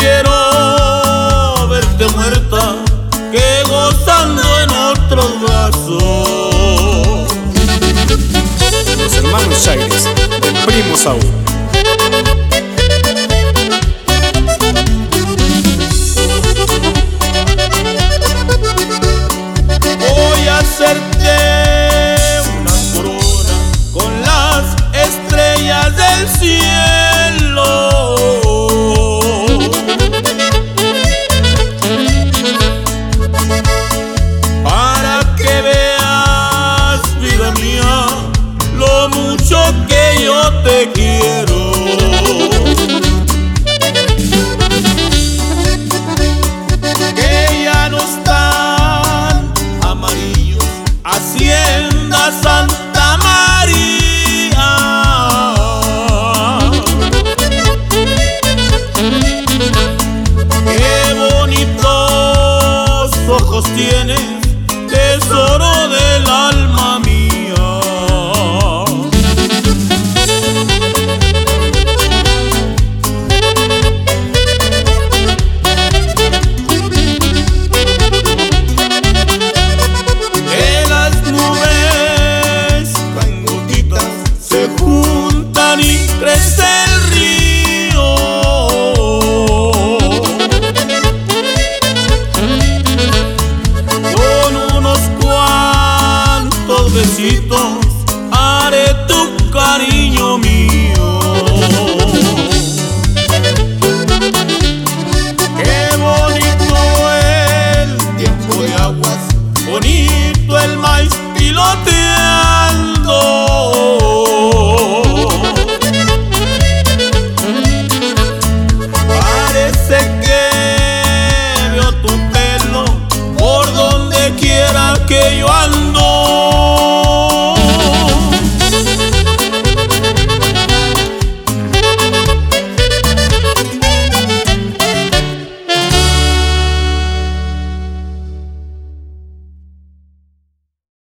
prefiero verte muerta que gozando en otros brazos. Los hermanos Chagres, el primo Saúl. Voy a hacerte una corona con las estrellas del cielo. te quiero. Que ya no están amarillos, Hacienda Santa María. Qué bonitos ojos tienes. es el.